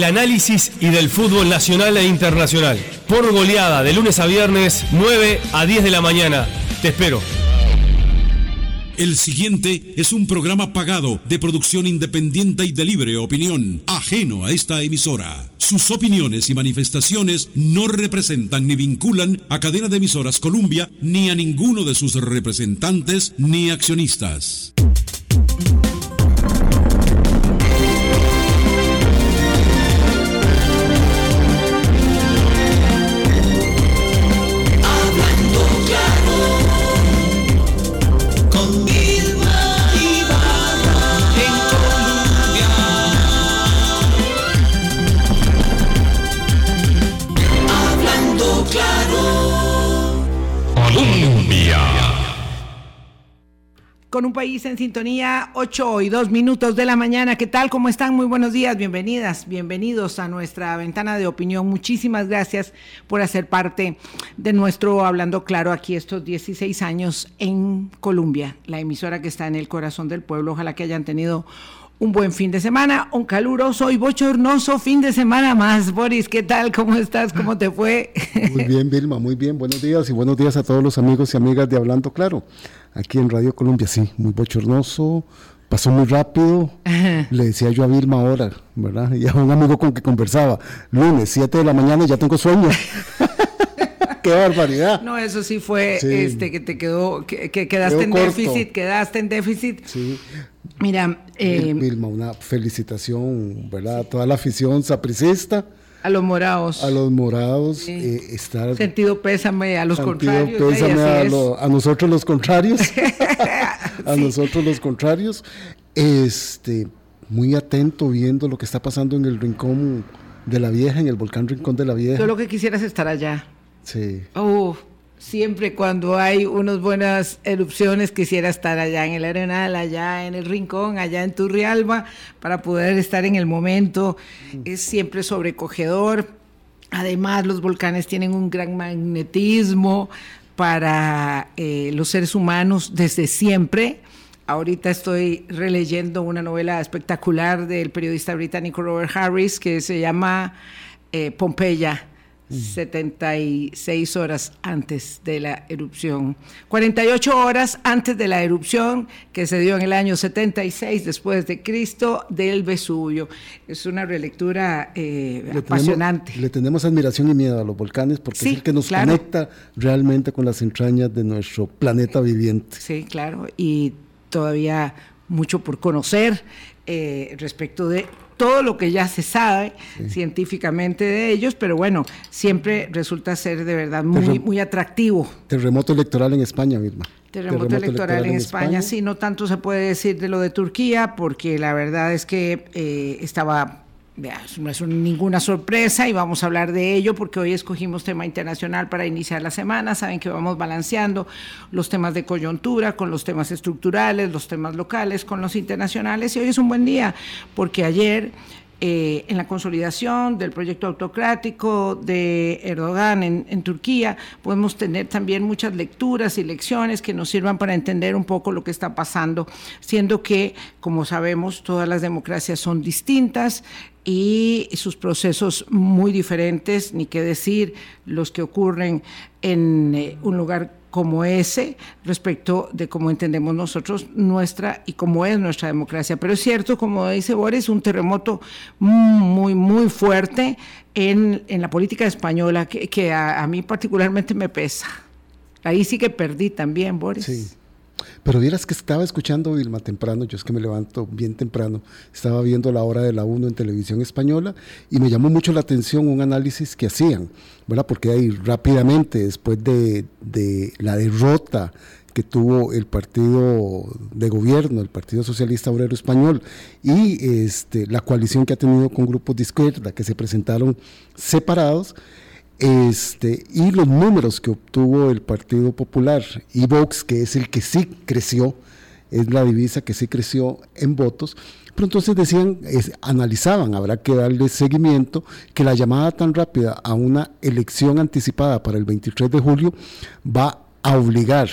El análisis y del fútbol nacional e internacional. Por goleada, de lunes a viernes, 9 a 10 de la mañana. Te espero. El siguiente es un programa pagado de producción independiente y de libre opinión, ajeno a esta emisora. Sus opiniones y manifestaciones no representan ni vinculan a cadena de emisoras Columbia ni a ninguno de sus representantes ni accionistas. Con un país en sintonía, 8 y 2 minutos de la mañana. ¿Qué tal? ¿Cómo están? Muy buenos días, bienvenidas, bienvenidos a nuestra ventana de opinión. Muchísimas gracias por hacer parte de nuestro Hablando Claro aquí estos 16 años en Colombia, la emisora que está en el corazón del pueblo. Ojalá que hayan tenido un buen fin de semana, un caluroso y bochornoso fin de semana más. Boris, ¿qué tal? ¿Cómo estás? ¿Cómo te fue? Muy bien, Vilma, muy bien. Buenos días y buenos días a todos los amigos y amigas de Hablando Claro aquí en Radio Colombia, sí, muy bochornoso, pasó muy rápido. Le decía yo a Vilma ahora, ¿verdad? Y a un amigo con que conversaba, lunes, 7 de la mañana, ya tengo sueño. ¡Qué barbaridad! No, eso sí fue este que te quedó, que, quedaste en déficit, quedaste en déficit. Sí. Mira, eh, Vilma, una felicitación, ¿verdad? A toda la afición sapricista a los morados. A los morados. Eh, estar, sentido pésame a los contrarios. Pésame a, nosotros los contrarios. a nosotros los contrarios. Este, muy atento viendo lo que está pasando en el rincón de la vieja, en el volcán Rincón de la Vieja. Yo lo que quisiera es estar allá. Sí siempre cuando hay unas buenas erupciones quisiera estar allá en el Arenal, allá en el Rincón, allá en Turrialba, para poder estar en el momento. Es siempre sobrecogedor. Además, los volcanes tienen un gran magnetismo para eh, los seres humanos desde siempre. Ahorita estoy releyendo una novela espectacular del periodista británico Robert Harris que se llama eh, Pompeya 76 horas antes de la erupción. 48 horas antes de la erupción que se dio en el año 76 después de Cristo del Vesubio. Es una relectura eh, apasionante. le tenemos admiración y miedo a los volcanes porque es el que nos conecta realmente con las entrañas de nuestro planeta viviente. Sí, claro. Y todavía mucho por conocer eh, respecto de todo lo que ya se sabe científicamente de ellos, pero bueno, siempre resulta ser de verdad muy, muy atractivo. Terremoto electoral en España, misma. Terremoto, electoral, en, España, sí, no tanto se puede decir de lo de Turquía, porque la verdad es que eh, estaba no es ninguna sorpresa y vamos a hablar de ello porque hoy escogimos tema internacional para iniciar la semana. Saben que vamos balanceando los temas de coyuntura con los temas estructurales, los temas locales con los internacionales y hoy es un buen día porque ayer eh, en la consolidación del proyecto autocrático de Erdogan en, Turquía. Podemos tener también muchas lecturas y lecciones que nos sirvan para entender un poco lo que está pasando, siendo que, como sabemos, todas las democracias son distintas y sus procesos muy diferentes, ni qué decir los que ocurren en eh, un lugar como ese respecto de cómo entendemos nosotros nuestra y cómo es nuestra democracia. Pero es cierto, como dice Boris, un terremoto muy, muy fuerte en, la política española que, a, a, mí particularmente me pesa. Ahí sí que perdí también, Boris. Sí. Pero vieras que estaba escuchando Vilma temprano, yo es que me levanto bien temprano, estaba viendo la hora de la 1 en televisión española y me llamó mucho la atención un análisis que hacían, ¿verdad? Porque ahí rápidamente, después de, de la derrota que tuvo el partido de gobierno, el Partido Socialista Obrero Español, y este, la coalición que ha tenido con grupos de izquierda que se presentaron separados, este, y los números que obtuvo el Partido Popular. Y Vox, que es el que sí creció, es la divisa que sí creció en votos, pero entonces decían, analizaban, habrá que darle seguimiento, que la llamada tan rápida a una elección anticipada para el 23 de julio va a obligar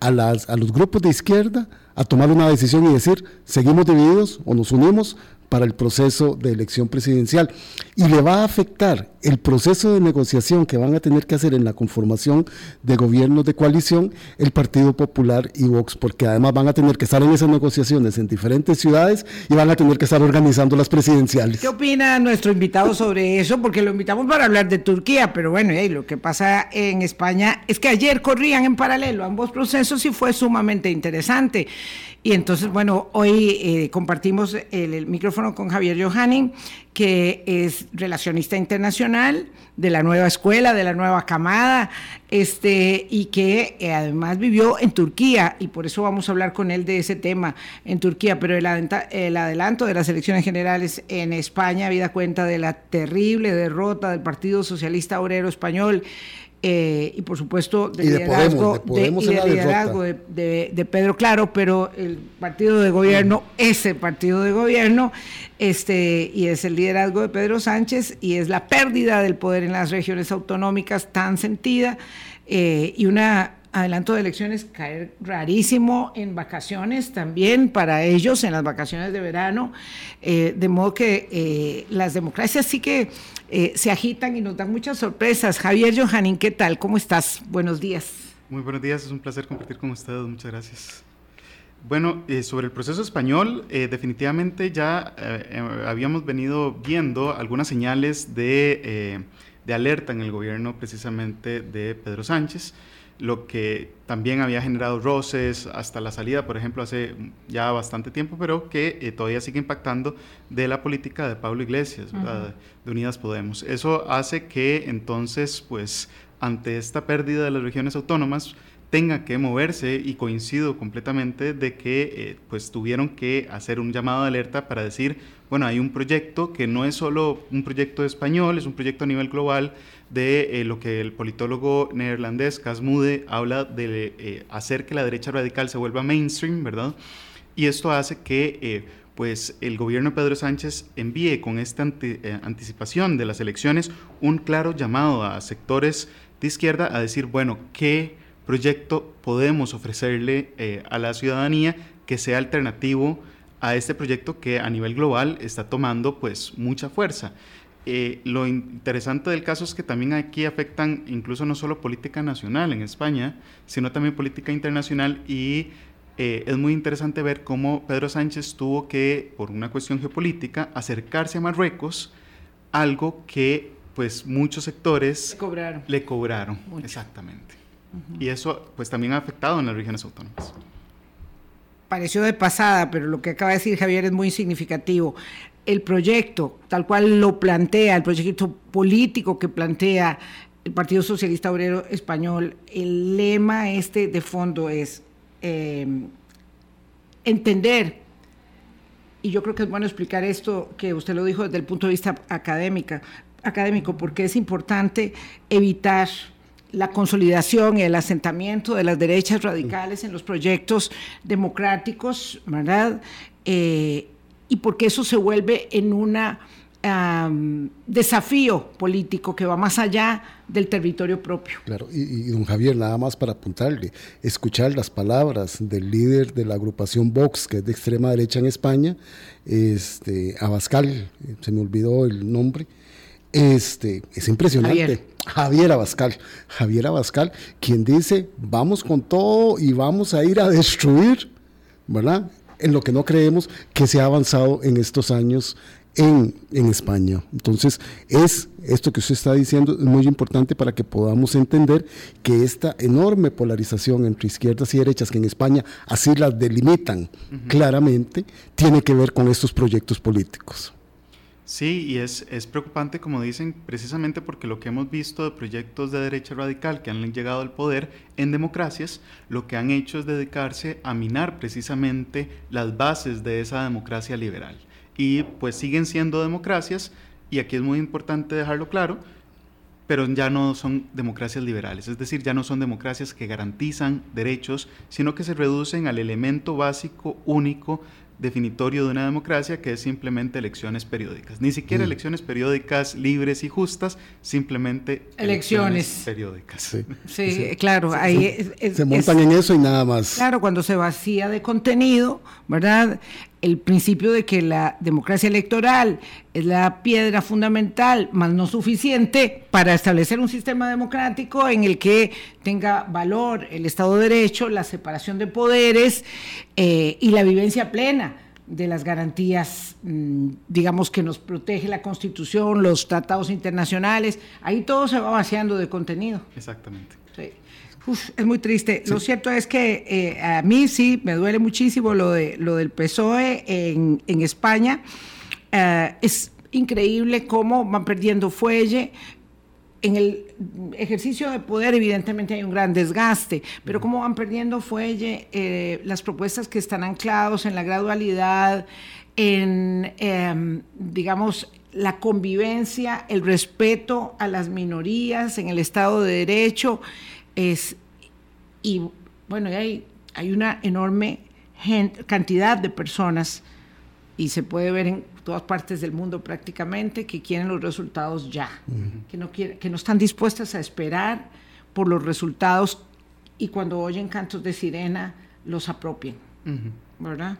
a, las, a los grupos de izquierda a tomar una decisión y decir, seguimos divididos o nos unimos para el proceso de elección presidencial. Y le va a afectar el proceso de negociación que van a tener que hacer en la conformación de gobiernos de coalición el Partido Popular y Vox, porque además van a tener que estar en esas negociaciones en diferentes ciudades y van a tener que estar organizando las presidenciales. ¿Qué opina nuestro invitado sobre eso? Porque lo invitamos para hablar de Turquía, pero bueno, lo que pasa en España es que ayer corrían en paralelo ambos procesos y fue sumamente interesante. Y entonces, bueno, hoy eh, compartimos el, micrófono con Javier Johanning, que es relacionista internacional de la nueva escuela, de la nueva camada, este, y que eh, además vivió en Turquía, y por eso vamos a hablar con él de ese tema en Turquía, pero el, el adelanto de las elecciones generales en España, habida cuenta de la terrible derrota del Partido Socialista Obrero Español eh, y por supuesto del liderazgo, de, Pedro Claro, pero el partido de gobierno es el partido de gobierno este, y es el liderazgo de Pedro Sánchez y es la pérdida del poder en las regiones autonómicas tan sentida eh, y una adelanto de elecciones caer rarísimo en vacaciones también para ellos, en las vacaciones de verano, eh, de modo que eh, las democracias sí que eh, se agitan y nos dan muchas sorpresas. Javier Johanín, ¿qué tal? ¿Cómo estás? Buenos días. Muy buenos días, es un placer compartir con ustedes, muchas gracias. Bueno, sobre el proceso español, definitivamente ya habíamos venido viendo algunas señales de, de alerta en el gobierno precisamente de Pedro Sánchez lo que también había generado roces hasta la salida, por ejemplo, hace ya bastante tiempo, pero que eh, todavía sigue impactando de la política de Pablo Iglesias, de Unidas Podemos. Eso hace que entonces, pues, ante esta pérdida de las regiones autónomas, tenga que moverse y coincido completamente de que eh, pues tuvieron que hacer un llamado de alerta para decir, bueno, hay un proyecto que no es solo un proyecto español, es un proyecto a nivel global de eh, lo que el politólogo neerlandés Casmude habla de eh, hacer que la derecha radical se vuelva mainstream, ¿verdad? Y esto hace que pues el gobierno de Pedro Sánchez envíe con esta anticipación de las elecciones un claro llamado a sectores de izquierda a decir, bueno, ¿qué proyecto podemos ofrecerle eh, a la ciudadanía que sea alternativo a este proyecto que a nivel global está tomando pues mucha fuerza. Eh, lo interesante del caso es que también aquí afectan incluso no solo política nacional en España, sino también política internacional y eh, es muy interesante ver cómo Pedro Sánchez tuvo que, por una cuestión geopolítica, acercarse a Marruecos, algo que pues muchos sectores le cobraron. Le cobraron, exactamente. Y eso pues también ha afectado en las regiones autónomas. Pareció de pasada, pero lo que acaba de decir Javier es muy significativo. El proyecto, tal cual lo plantea, el proyecto político que plantea el Partido Socialista Obrero Español, el lema este de fondo es eh, entender, y yo creo que es bueno explicar esto, que usted lo dijo desde el punto de vista académica, académico, porque es importante evitar la consolidación y el asentamiento de las derechas radicales en los proyectos democráticos, ¿verdad? Eh, y porque eso se vuelve en un desafío político que va más allá del territorio propio. Claro, y, don Javier, nada más para apuntarle, escuchar las palabras del líder de la agrupación Vox, que es de extrema derecha en España, este, Abascal, se me olvidó el nombre, este, es impresionante. Javier. Abascal. Javier Abascal, quien dice, vamos con todo y vamos a ir a destruir, ¿verdad? En lo que no creemos que se ha avanzado en estos años en, en, España. Entonces, es esto que usted está diciendo es muy importante para que podamos entender que esta enorme polarización entre izquierdas y derechas, que en España así las delimitan claramente, tiene que ver con estos proyectos políticos. Sí, y es, es preocupante, como dicen, precisamente porque lo que hemos visto de proyectos de derecha radical que han llegado al poder en democracias, lo que han hecho es dedicarse a minar precisamente las bases de esa democracia liberal. Y pues siguen siendo democracias, y aquí es muy importante dejarlo claro, pero ya no son democracias liberales, es decir, ya no son democracias que garantizan derechos, sino que se reducen al elemento básico único definitorio de una democracia que es simplemente elecciones periódicas. Ni siquiera mm. elecciones periódicas libres y justas, simplemente elecciones, periódicas. Sí, claro. Ahí se montan en eso y nada más. Claro, cuando se vacía de contenido, ¿verdad? El principio de que la democracia electoral es la piedra fundamental, más no suficiente, para establecer un sistema democrático en el que tenga valor el Estado de Derecho, la separación de poderes eh, y la vivencia plena de las garantías, mm, digamos, que nos protege la Constitución, los tratados internacionales. Ahí todo se va vaciando de contenido. Exactamente. Sí es muy triste. Lo cierto es que eh, a mí sí me duele muchísimo lo, de, lo del PSOE en, España. Eh, es increíble cómo van perdiendo fuelle. En el ejercicio de poder, evidentemente, hay un gran desgaste, pero cómo van perdiendo fuelle eh, las propuestas que están anclados en la gradualidad, en, em, digamos, la convivencia, el respeto a las minorías, en el Estado de Derecho. Es, y bueno, hay, hay una enorme cantidad de personas y se puede ver en todas partes del mundo prácticamente que quieren los resultados ya, que, no quieren, que no están dispuestas a esperar por los resultados y cuando oyen cantos de sirena los apropien, ¿verdad?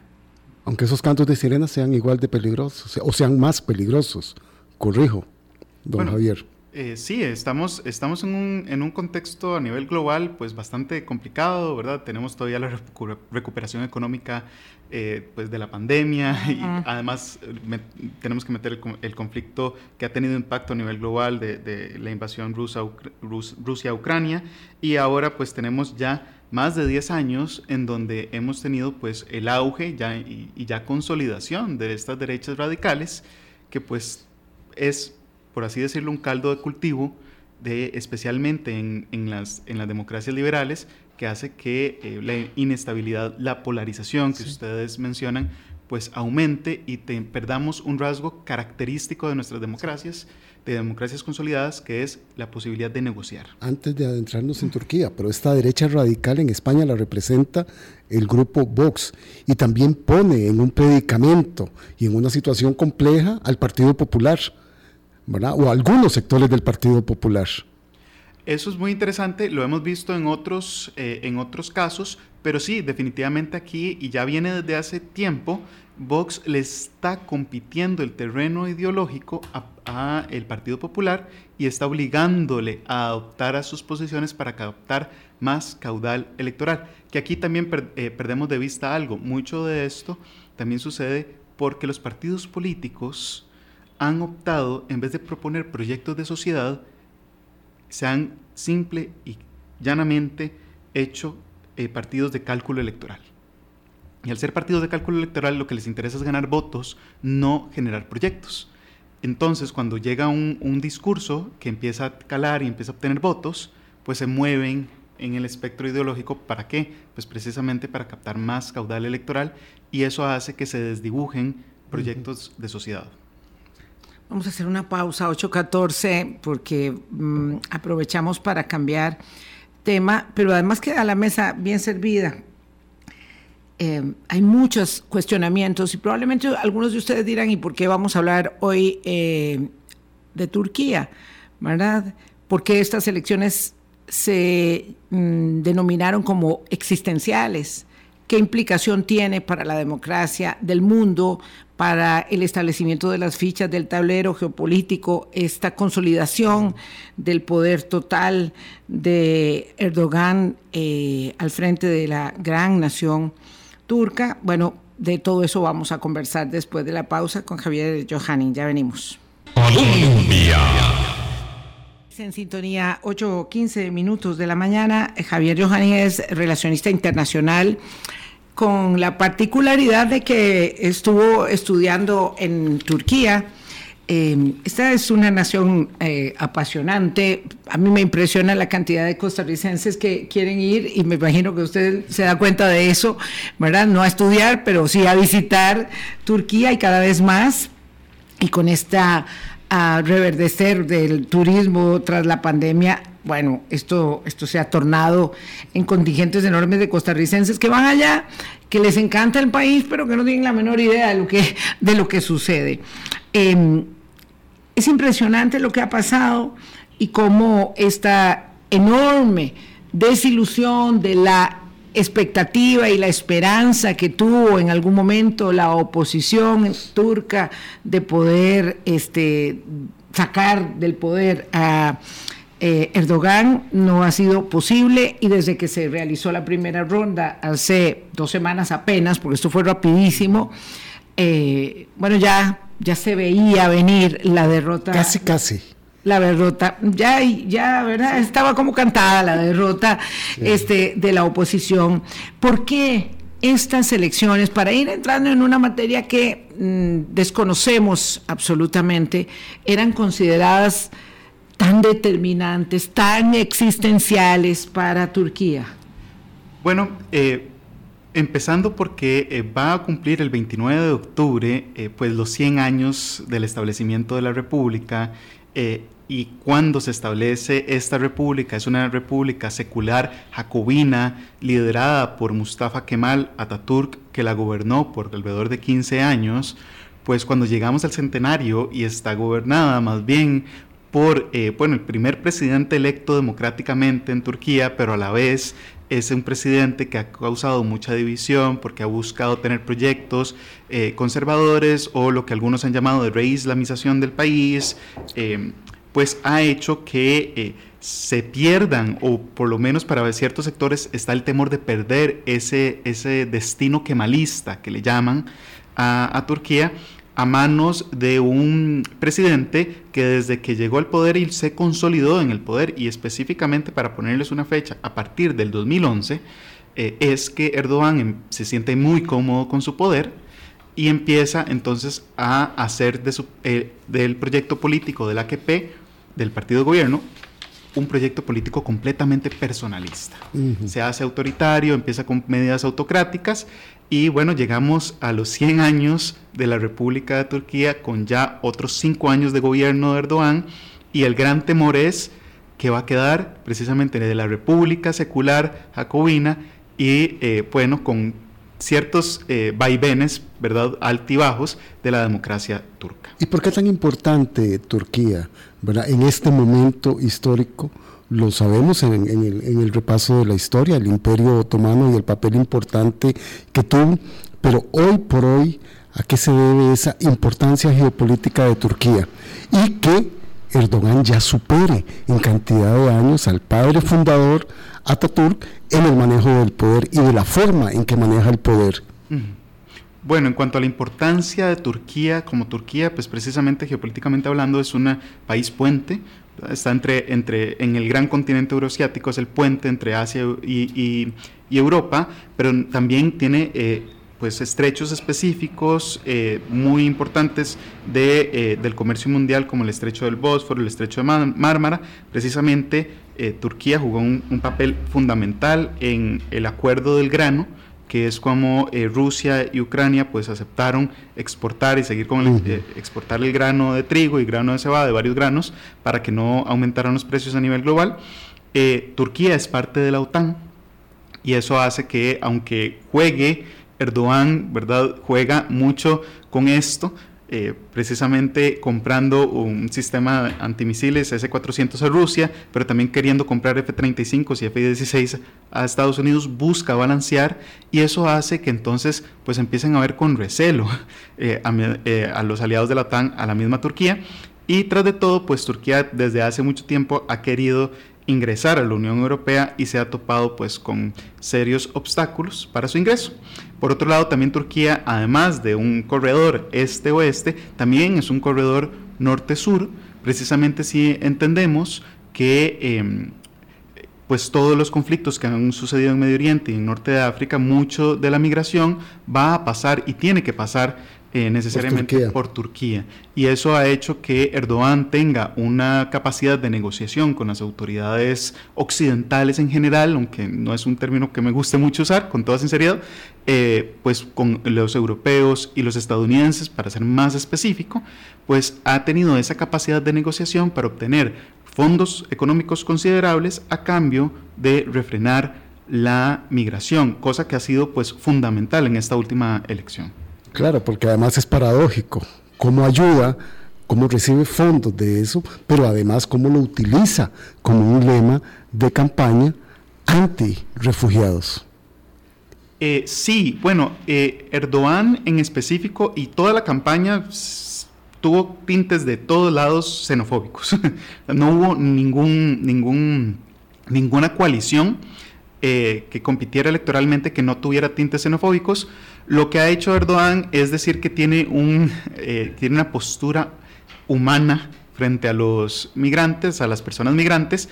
Aunque esos cantos de sirena sean igual de peligrosos o sean más peligrosos, corrijo, don Javier. Eh, sí, estamos, estamos en, un, en un contexto a nivel global pues bastante complicado, ¿verdad? Tenemos todavía la recuperación económica eh, pues de la pandemia y además tenemos que meter el, conflicto que ha tenido impacto a nivel global de, la invasión rusa, Rusia-Ucrania y ahora pues tenemos ya más de 10 años en donde hemos tenido pues el auge ya, y, y ya consolidación de estas derechas radicales que pues es por así decirlo, un caldo de cultivo, de, especialmente en, en, las, en las democracias liberales, que hace que eh, la inestabilidad, la polarización que ustedes mencionan, pues aumente y perdamos un rasgo característico de nuestras democracias, de democracias consolidadas, que es la posibilidad de negociar. Antes de adentrarnos en Turquía, pero esta derecha radical en España la representa el grupo Vox y también pone en un predicamento y en una situación compleja al Partido Popular o algunos sectores del Partido Popular. Eso es muy interesante, lo hemos visto en otros, eh, en otros casos, pero sí, definitivamente aquí, y ya viene desde hace tiempo, Vox le está compitiendo el terreno ideológico a, el Partido Popular y está obligándole a adoptar a sus posiciones para captar más caudal electoral. Que aquí también eh, perdemos de vista algo. Mucho de esto también sucede porque los partidos políticos han optado, en vez de proponer proyectos de sociedad, se han simple y llanamente hecho eh, partidos de cálculo electoral. Y al ser partidos de cálculo electoral, lo que les interesa es ganar votos, no generar proyectos. Entonces, cuando llega un, un discurso que empieza a calar y empieza a obtener votos, pues se mueven en el espectro ideológico. ¿Para qué? Pues precisamente para captar más caudal electoral y eso hace que se desdibujen proyectos de sociedad. Vamos a hacer una pausa 8.14 porque mm, aprovechamos para cambiar tema, pero además queda la mesa bien servida. Eh, hay muchos cuestionamientos y probablemente algunos de ustedes dirán, ¿y por qué vamos a hablar hoy eh, de Turquía? ¿Verdad? Porque estas elecciones se mm, denominaron como existenciales? ¿Qué implicación tiene para la democracia del mundo, para el establecimiento de las fichas del tablero geopolítico, esta consolidación del poder total de Erdogan eh, al frente de la gran nación turca. Bueno, de todo eso vamos a conversar después de la pausa con Javier Johanning. Ya venimos. Colombia. En sintonía 8 o 15 minutos de la mañana, Javier Johanning es relacionista internacional con la particularidad de que estuvo estudiando en Turquía. Eh, esta es una nación eh, apasionante. A mí me impresiona la cantidad de costarricenses que quieren ir y me imagino que usted se da cuenta de eso, ¿verdad? No a estudiar, pero sí a visitar Turquía y cada vez más. Y con esta reverdecer del turismo tras la pandemia, bueno, esto, esto se ha tornado en contingentes enormes de costarricenses que van allá, que les encanta el país, pero que no tienen la menor idea de lo que, de lo que sucede. Em, es impresionante lo que ha pasado y cómo esta enorme desilusión de la expectativa y la esperanza que tuvo en algún momento la oposición turca de poder este, sacar del poder a eh, Erdogan no ha sido posible y desde que se realizó la primera ronda hace dos semanas apenas, porque esto fue rapidísimo, eh, bueno, ya, ya se veía venir la derrota. Casi, casi la derrota, ya, ya, ¿verdad? Estaba como cantada la derrota este, de la oposición. ¿Por qué estas elecciones, para ir entrando en una materia que mm, desconocemos absolutamente, eran consideradas tan determinantes, tan existenciales para Turquía? Bueno, eh, empezando porque eh, va a cumplir el 29 de octubre eh, pues los 100 años del establecimiento de la República y cuando se establece esta república, es una república secular jacobina liderada por Mustafa Kemal Atatürk, que la gobernó por alrededor de 15 años, pues cuando llegamos al centenario y está gobernada más bien por eh, bueno, el primer presidente electo democráticamente en Turquía, pero a la vez es un presidente que ha causado mucha división porque ha buscado tener proyectos eh, conservadores o lo que algunos han llamado de reislamización del país, eh, pues ha hecho que se pierdan, o por lo menos para ciertos sectores está el temor de perder ese, ese destino kemalista que le llaman a, a Turquía a manos de un presidente que desde que llegó al poder y se consolidó en el poder y específicamente para ponerles una fecha a partir del 2011 eh, es que Erdogan em, se siente muy cómodo con su poder y empieza entonces a hacer de eh, del proyecto político del AKP, del partido de gobierno, un proyecto político completamente personalista. Se hace autoritario, empieza con medidas autocráticas y bueno, llegamos a los 100 años de la República de Turquía con ya otros 5 años de gobierno de Erdogan y el gran temor es que va a quedar precisamente de la República secular jacobina y eh, bueno, con ciertos eh, vaivenes, ¿verdad?, altibajos de la democracia turca. ¿Y por qué es tan importante Turquía, ¿verdad? en este momento histórico? Lo sabemos en, el, repaso de la historia, el imperio otomano y el papel importante que tuvo, pero hoy por hoy, ¿a qué se debe esa importancia geopolítica de Turquía? Y que Erdogan ya supere en cantidad de años al padre fundador Ataturk en el manejo del poder y de la forma en que maneja el poder. Bueno, en cuanto a la importancia de Turquía, como Turquía, pues precisamente geopolíticamente hablando es un país puente, está entre, entre, en el gran continente euroasiático, es el puente entre Asia y, Europa, pero también tiene eh, pues estrechos específicos eh, muy importantes de, eh, del comercio mundial, como el estrecho del Bósforo, el estrecho de Mármara. Precisamente Turquía jugó un, papel fundamental en el acuerdo del grano, que es como eh, Rusia y Ucrania pues aceptaron exportar y seguir con el, eh, exportar el grano de trigo y grano de cebada, de varios granos, para que no aumentaran los precios a nivel global. Eh, Turquía es parte de la OTAN y eso hace que aunque juegue Erdogan, ¿verdad? Juega mucho con esto, eh, precisamente comprando un sistema antimisiles S-400 a Rusia, pero también queriendo comprar F-35 y F-16 a Estados Unidos, busca balancear y eso hace que entonces pues empiecen a ver con recelo eh, eh, a, los aliados de la OTAN, a la misma Turquía. Y tras de todo, pues Turquía desde hace mucho tiempo ha querido ingresar a la Unión Europea y se ha topado pues con serios obstáculos para su ingreso. Por otro lado, también Turquía, además de un corredor este-oeste, también es un corredor norte-sur, precisamente si entendemos que em, pues todos los conflictos que han sucedido en Medio Oriente y en Norte de África, mucho de la migración va a pasar y tiene que pasar eh, necesariamente por Turquía. Y eso ha hecho que Erdogan tenga una capacidad de negociación con las autoridades occidentales en general, aunque no es un término que me guste mucho usar, con toda sinceridad, eh, pues con los europeos y los estadounidenses, para ser más específico, pues ha tenido esa capacidad de negociación para obtener fondos económicos considerables a cambio de refrenar la migración, cosa que ha sido pues fundamental en esta última elección. Claro, porque además es paradójico. ¿Cómo ayuda? ¿Cómo recibe fondos de eso? Pero además, ¿cómo lo utiliza como un lema de campaña anti-refugiados? Eh, sí, bueno, eh, Erdogan en específico y toda la campaña tuvo tintes de todos lados xenofóbicos. no hubo ningún, ningún, ninguna coalición eh, que compitiera electoralmente que no tuviera tintes xenofóbicos. Lo que ha hecho Erdogan es decir que tiene, un, tiene una postura humana frente a los migrantes, a las personas migrantes,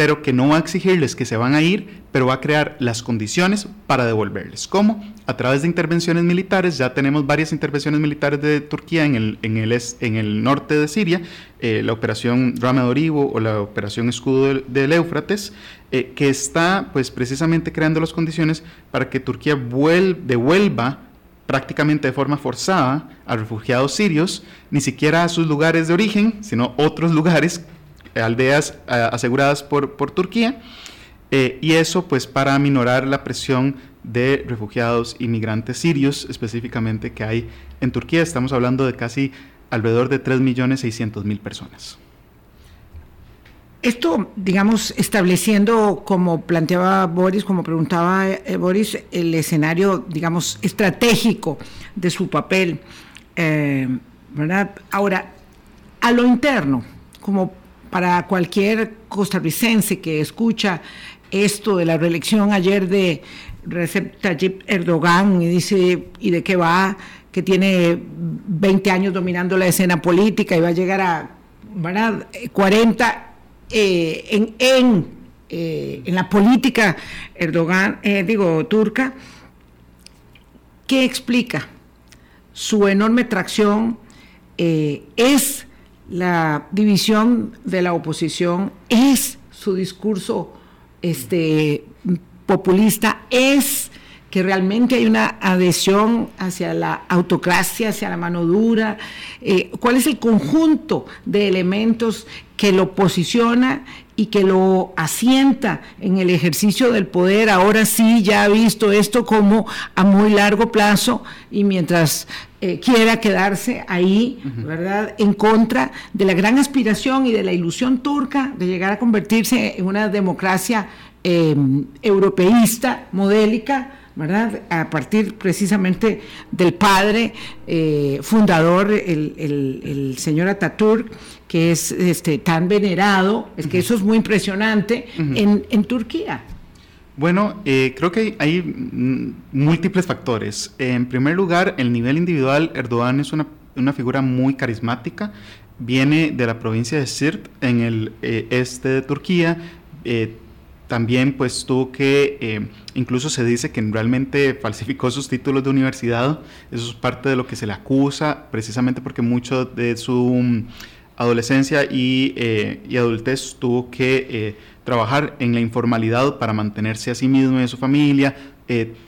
pero que no va a exigirles que se van a ir, pero va a crear las condiciones para devolverles. ¿Cómo? A través de intervenciones militares, ya tenemos varias intervenciones militares de Turquía en el, en el, en el norte de Siria, eh, la operación Rama de Oribo o la operación Escudo del, Éufrates, eh, que está pues precisamente creando las condiciones para que Turquía devuelva prácticamente de forma forzada a refugiados sirios, ni siquiera a sus lugares de origen, sino otros lugares aldeas eh, aseguradas por, por Turquía, eh, y eso pues para aminorar la presión de refugiados inmigrantes sirios específicamente que hay en Turquía. Estamos hablando de casi alrededor de 3.600.000 personas. Esto, digamos, estableciendo, como planteaba Boris, como preguntaba eh, Boris, el escenario, digamos, estratégico de su papel, ¿verdad? Ahora, a lo interno, como para cualquier costarricense que escucha esto de la reelección ayer de Recep Tayyip Erdogan y dice, ¿y de qué va? Que tiene 20 años dominando la escena política y va a llegar a 40 eh, en, en, eh, en, la política Erdogan, eh, digo, turca. ¿Qué explica? Su enorme tracción es la división de la oposición es su discurso este, populista, es que realmente hay una adhesión hacia la autocracia, hacia la mano dura, eh, cuál es el conjunto de elementos que lo posiciona y que lo asienta en el ejercicio del poder. Ahora sí ya ha visto esto como a muy largo plazo y mientras eh, quiera quedarse ahí, ¿verdad? En contra de la gran aspiración y de la ilusión turca de llegar a convertirse en una democracia eh, europeísta, modélica, ¿verdad? A partir precisamente del padre eh, fundador, el, señor Ataturk, que es este, tan venerado, es que eso es muy impresionante en, Turquía. Bueno, eh, creo que hay, mm, múltiples factores. En primer lugar, el nivel individual, Erdogan es una, figura muy carismática, viene de la provincia de Sirt, en el eh, este de Turquía, también pues tuvo que, eh, incluso se dice que realmente falsificó sus títulos de universidad, eso es parte de lo que se le acusa, precisamente porque mucho de su mm, adolescencia eh, y, adultez tuvo que eh, trabajar en la informalidad para mantenerse a sí mismo y a su familia,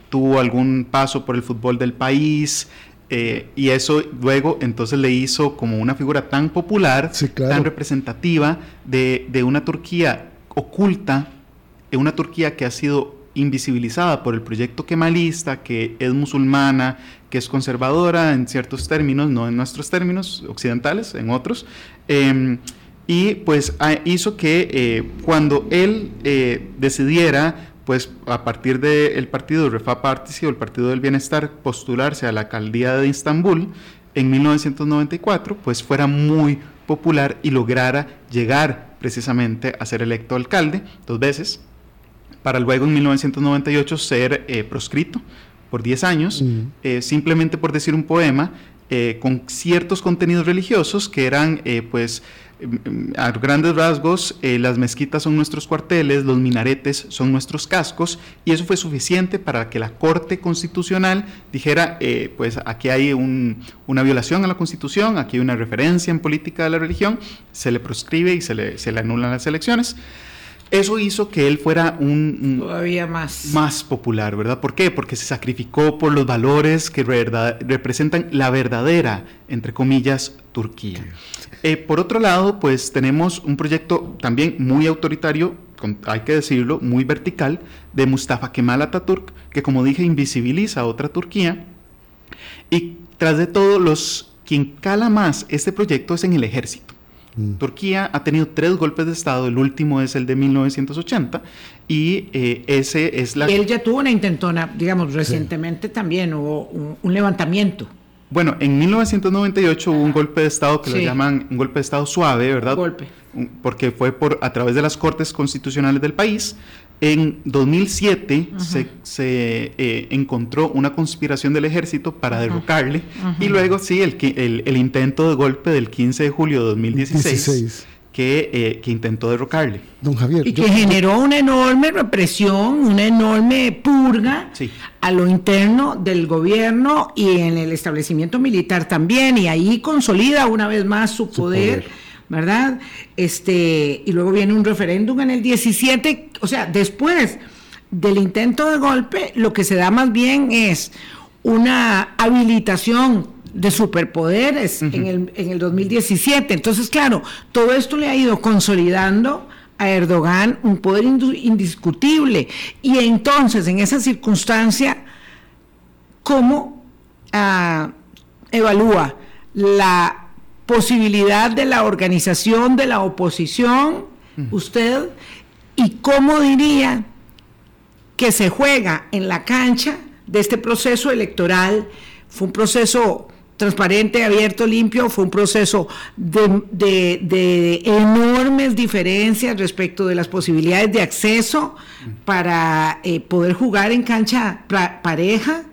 tuvo algún paso por el fútbol del país, y eso luego entonces le hizo como una figura tan popular, tan representativa de, de, una Turquía oculta en una Turquía que ha sido invisibilizada por el proyecto kemalista, que es musulmana, que es conservadora en ciertos términos, no en nuestros términos occidentales, en otros, em, y pues hizo que eh, cuando él eh, decidiera, pues a partir del partido Refah Partisi o el Partido del Bienestar, postularse a la alcaldía de Estambul en 1994, pues fuera muy popular y lograra llegar precisamente a ser electo alcalde dos veces para luego en 1998 ser eh, proscrito por 10 años, eh, simplemente por decir un poema eh, con ciertos contenidos religiosos que eran, pues, mm, a grandes rasgos, las mezquitas son nuestros cuarteles, los minaretes son nuestros cascos, y eso fue suficiente para que la Corte Constitucional dijera, pues aquí hay una violación a la Constitución, aquí hay una referencia en política de la religión, se le proscribe y se le, se le anulan las elecciones. Eso hizo que él fuera un, todavía más más popular, ¿verdad? ¿Por qué? Porque se sacrificó por los valores que representan la verdadera, entre comillas, Turquía. Eh, por otro lado, pues tenemos un proyecto también muy autoritario, hay que decirlo, muy vertical, de Mustafa Kemal Atatürk, que como dije invisibiliza a otra Turquía. Y tras de todo, los quien cala más este proyecto es en el ejército. Mm. Turquía ha tenido tres golpes de Estado, el último es el de 1980 y eh, ese es la... Él ya tuvo una intentona, digamos, recientemente también hubo un, levantamiento. Bueno, en 1998 hubo un golpe de Estado que lo llaman un golpe de Estado suave, ¿verdad? Golpe. Porque fue por a través de las cortes constitucionales del país. En 2007 se, eh, encontró una conspiración del ejército para derrocarle y luego sí, el, el, el, intento de golpe del 15 de julio de 2016. Que, eh, que, intentó derrocarle. Don Javier. Y que generó una enorme represión, una enorme purga a lo interno del gobierno y en el establecimiento militar también, y ahí consolida una vez más su, poder ¿verdad? Este, y luego viene un referéndum en el 17, o sea, después del intento de golpe, lo que se da más bien es una habilitación de superpoderes en, el, en el 2017. Entonces, claro, todo esto le ha ido consolidando a Erdogan un poder indiscutible. Y entonces, en esa circunstancia, ¿cómo ah, evalúa la posibilidad de la organización de la oposición, usted, y cómo diría que se juega en la cancha de este proceso electoral. Fue un proceso transparente, abierto, limpio, fue un proceso de, enormes diferencias respecto de las posibilidades de acceso para eh, poder jugar en cancha pareja.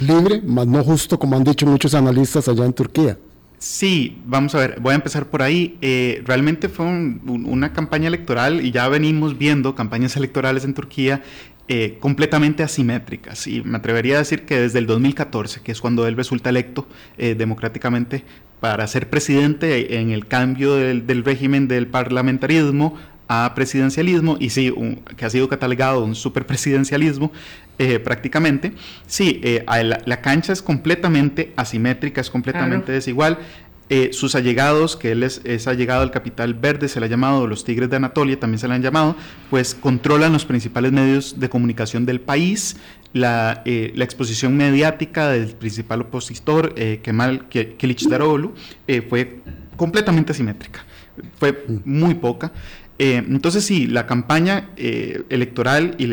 Libre, más no justo, como han dicho muchos analistas allá en Turquía. Sí, vamos a ver, voy a empezar por ahí. Eh, realmente fue una campaña electoral y ya venimos viendo campañas electorales en Turquía eh, completamente asimétricas. Y me atrevería a decir que desde el 2014, que es cuando él resulta electo eh, democráticamente para ser presidente en el cambio del régimen del parlamentarismo a presidencialismo, y sí, que ha sido catalogado un superpresidencialismo eh, prácticamente, sí, eh, la, cancha es completamente asimétrica, es completamente desigual. Eh, sus allegados, que él es, es, allegado al capital verde, se le ha llamado, los Tigres de Anatolia también se le han llamado, pues controlan los principales medios de comunicación del país, la, la exposición mediática del principal opositor, Kemal Kılıçdaroğlu, fue completamente asimétrica, fue muy poca. Eh, entonces sí, la campaña eh, electoral y,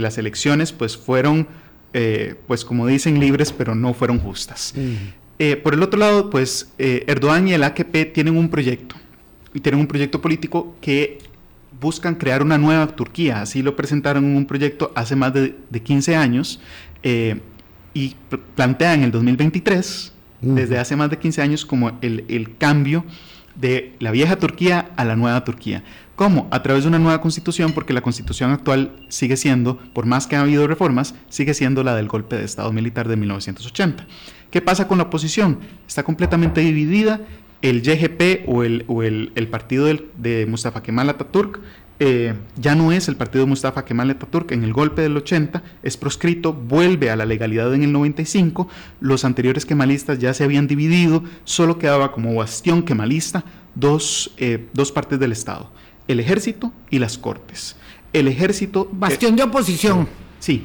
las elecciones pues fueron, eh, pues como dicen, libres, pero no fueron justas. por el otro lado, pues Erdogan y el AKP tienen un proyecto, y tienen un proyecto político que buscan crear una nueva Turquía, así lo presentaron en un proyecto hace más de, 15 años, y plantean el 2023, desde hace más de 15 años, como el, el cambio de la vieja Turquía a la nueva Turquía. ¿Cómo? A través de una nueva constitución, porque la constitución actual sigue siendo, por más que ha habido reformas, sigue siendo la del golpe de Estado militar de 1980. ¿Qué pasa con la oposición? Está completamente dividida. El YGP o el, o el, partido de Mustafa Kemal Atatürk eh, ya no es el partido de Mustafa Kemal Atatürk. En el golpe del 80 es proscrito, vuelve a la legalidad en el 95. Los anteriores kemalistas ya se habían dividido, solo quedaba como bastión kemalista dos, eh, dos partes del Estado el ejército y las cortes. El ejército... Bastión de oposición. Sí.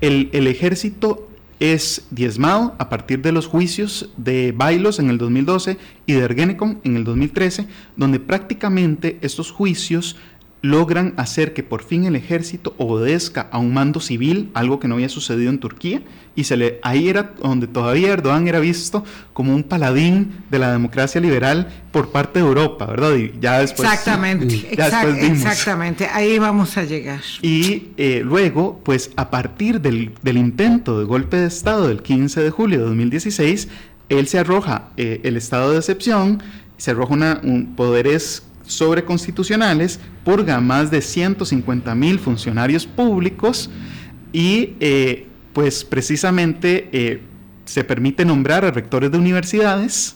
El, ejército es diezmado a partir de los juicios de Bailos en el 2012 y de Ergenekon en el 2013, donde prácticamente estos juicios logran hacer que por fin el ejército obedezca a un mando civil, algo que no había sucedido en Turquía, y se le, ahí era donde todavía Erdogan era visto como un paladín de la democracia liberal por parte de Europa, ¿verdad? Y ya después, exactamente, exactamente, ahí vamos a llegar. Y eh, luego, pues a partir del, intento de golpe de Estado del 15 de julio de 2016, él se arroja eh, el estado de excepción, se arroja una, un, poderes sobreconstitucionales, purga más de 150 mil funcionarios públicos y eh, pues precisamente eh, se permite nombrar a rectores de universidades.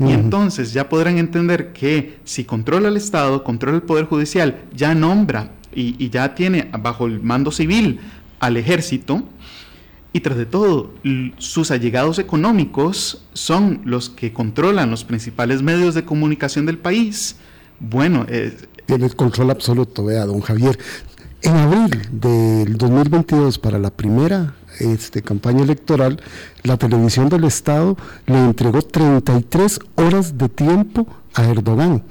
Y entonces ya podrán entender que si controla el Estado, controla el Poder Judicial, ya nombra y, y ya tiene bajo el mando civil al ejército, y tras de todo, sus allegados económicos son los que controlan los principales medios de comunicación del país. Bueno, tiene el control absoluto, vea, don Javier. En abril del 2022, para la primera este, campaña electoral, la televisión del Estado le entregó 33 horas de tiempo a Erdogan